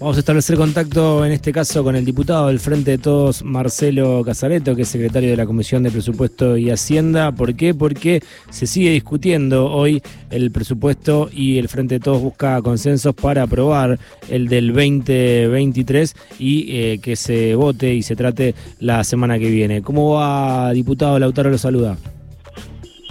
Vamos a establecer contacto en este caso con el diputado del Frente de Todos, Marcelo Casareto, que es secretario de la Comisión de Presupuesto y Hacienda. ¿Por qué? Porque se sigue discutiendo hoy el presupuesto y el Frente de Todos busca consensos para aprobar el del 2023 y eh, que se vote y se trate la semana que viene. ¿Cómo va, diputado? Lautaro lo saluda.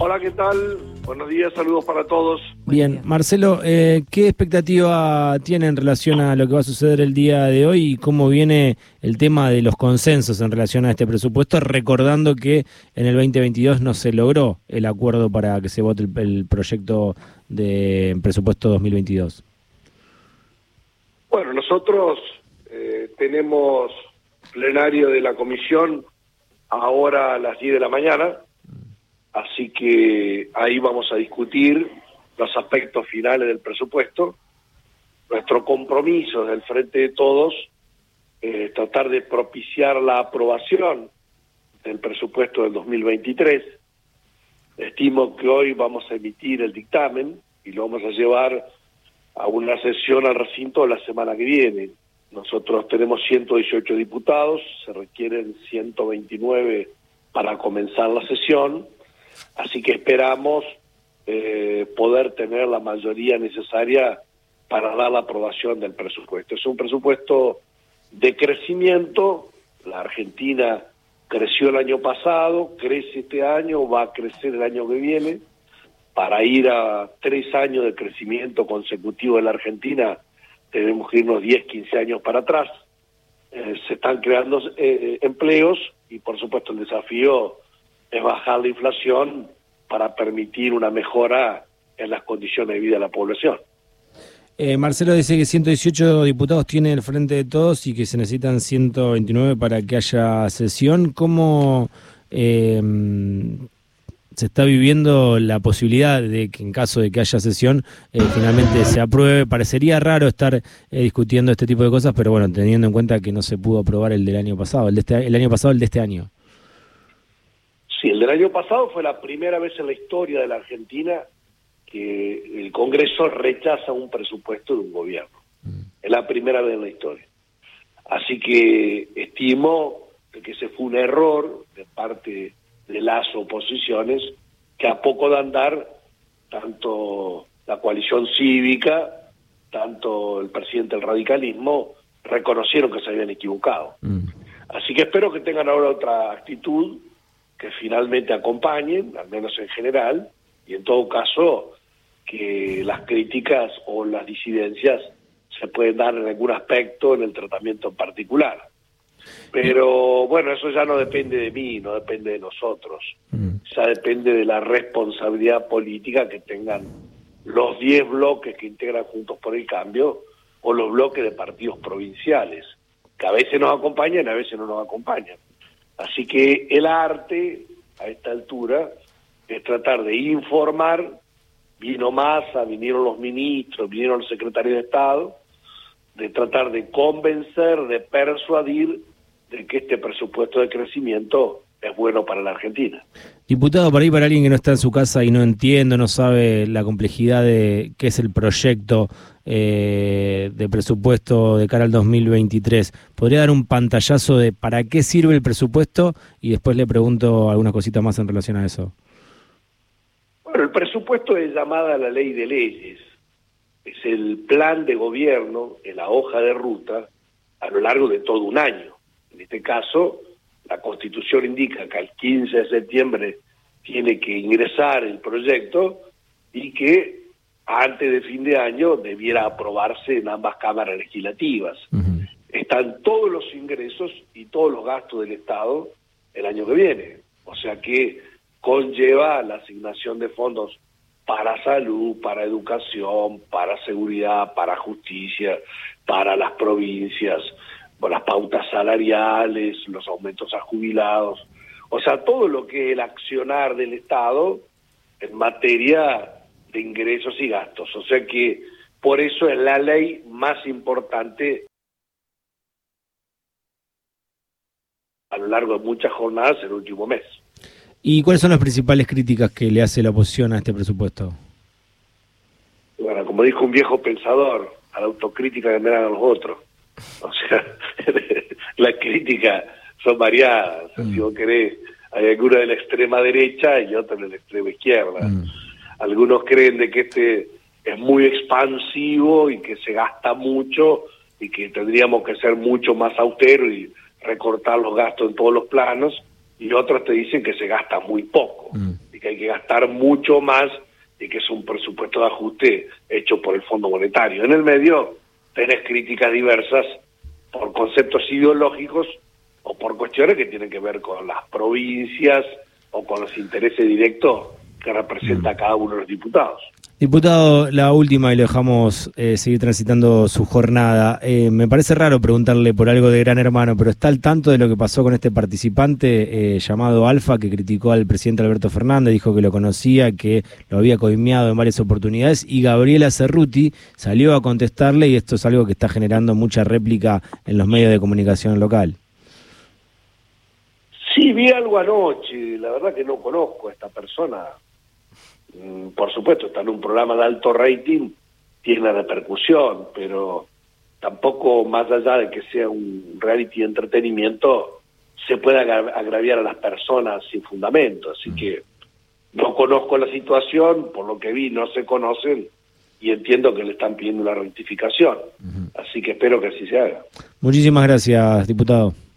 Hola, ¿qué tal? Buenos días, saludos para todos. Bien, Marcelo, eh, ¿qué expectativa tiene en relación a lo que va a suceder el día de hoy y cómo viene el tema de los consensos en relación a este presupuesto, recordando que en el 2022 no se logró el acuerdo para que se vote el, proyecto de presupuesto 2022? Bueno, nosotros eh, tenemos plenario de la comisión ahora a las 10 de la mañana Así que ahí vamos a discutir los aspectos finales del presupuesto. Nuestro compromiso del Frente de Todos tratar de propiciar la aprobación del presupuesto del 2023. Estimo que hoy vamos a emitir el dictamen y lo vamos a llevar a una sesión al recinto la semana que viene. Nosotros tenemos 118 diputados, se requieren 129 para comenzar la sesión Así que esperamos eh, poder tener la mayoría necesaria para dar la aprobación del presupuesto. Es un presupuesto de crecimiento, la Argentina creció el año pasado, crece este año, va a crecer el año que viene. Para ir a tres años de crecimiento consecutivo en la Argentina, tenemos que irnos 10, 15 años para atrás. Eh, se están creando eh, empleos y, por supuesto, el desafío es bajar la inflación para permitir una mejora en las condiciones de vida de la población. Eh, Marcelo dice que 118 diputados tiene el Frente de Todos y que se necesitan 129 para que haya sesión. ¿Cómo eh, se está viviendo la posibilidad de que en caso de que haya sesión eh, finalmente se apruebe? Parecería raro estar discutiendo este tipo de cosas, pero bueno, teniendo en cuenta que no se pudo aprobar el del año pasado, el, de este, el año pasado, el de este año. Sí, el del año pasado fue la primera vez en la historia de la Argentina que el Congreso rechaza un presupuesto de un gobierno. Mm. Es la primera vez en la historia. Así que estimo que ese fue un error de parte de las oposiciones que a poco de andar tanto la coalición cívica, tanto el presidente del radicalismo reconocieron que se habían equivocado. Mm. Así que espero que tengan ahora otra actitud que finalmente acompañen, al menos en general, y en todo caso que las críticas o las disidencias se pueden dar en algún aspecto en el tratamiento en particular. Pero bueno, eso ya no depende de mí, no depende de nosotros, mm. ya depende de la responsabilidad política que tengan los 10 bloques que integran Juntos por el Cambio o los bloques de partidos provinciales, que a veces nos acompañan y a veces no nos acompañan. Así que el arte, a esta altura, es tratar de informar, vino Massa, vinieron los ministros, vinieron los secretarios de Estado, de tratar de convencer, de persuadir de que este presupuesto de crecimiento es bueno para la Argentina. Diputado, para ir para alguien que no está en su casa y no entiende, no sabe la complejidad de qué es el proyecto eh, de presupuesto de cara al 2023, ¿podría dar un pantallazo de para qué sirve el presupuesto? Y después le pregunto algunas cositas más en relación a eso. Bueno, el presupuesto es llamada la ley de leyes. Es el plan de gobierno en la hoja de ruta a lo largo de todo un año. En este caso, la Constitución indica que al 15 de septiembre tiene que ingresar el proyecto y que antes de fin de año debiera aprobarse en ambas cámaras legislativas. Están todos los ingresos y todos los gastos del Estado el año que viene. O sea que conlleva la asignación de fondos para salud, para educación, para seguridad, para justicia, para las provincias, las pautas salariales, los aumentos a jubilados, o sea, todo lo que es el accionar del Estado en materia de ingresos y gastos. O sea que por eso es la ley más importante a lo largo de muchas jornadas el último mes. ¿Y cuáles son las principales críticas que le hace la oposición a este presupuesto? Bueno, como dijo un viejo pensador, a la autocrítica que me dan los otros. O sea, las críticas son variadas. Si vos querés, hay alguna de la extrema derecha y otra de la extrema izquierda. Algunos creen de que este es muy expansivo y que se gasta mucho y que tendríamos que ser mucho más austeros y recortar los gastos en todos los planos y otros te dicen que se gasta muy poco y que hay que gastar mucho más y que es un presupuesto de ajuste hecho por el Fondo Monetario. En el medio tenés críticas diversas por conceptos ideológicos o por cuestiones que tienen que ver con las provincias o con los intereses directos que representa cada uno de los diputados. Diputado, la última y lo dejamos eh, seguir transitando su jornada. Eh, me parece raro preguntarle por algo de Gran Hermano, pero ¿está al tanto de lo que pasó con este participante eh, llamado Alfa que criticó al presidente Alberto Fernández, dijo que lo conocía, que lo había coimeado en varias oportunidades y Gabriela Cerruti salió a contestarle y esto es algo que está generando mucha réplica en los medios de comunicación local? Sí, vi algo anoche, la verdad que no conozco a esta persona por supuesto, está en un programa de alto rating, tiene repercusión, pero tampoco más allá de que sea un reality de entretenimiento, se puede agraviar a las personas sin fundamento. Así que no conozco la situación, por lo que vi no se conocen y entiendo que le están pidiendo una rectificación. Así que espero que así se haga. Muchísimas gracias, diputado.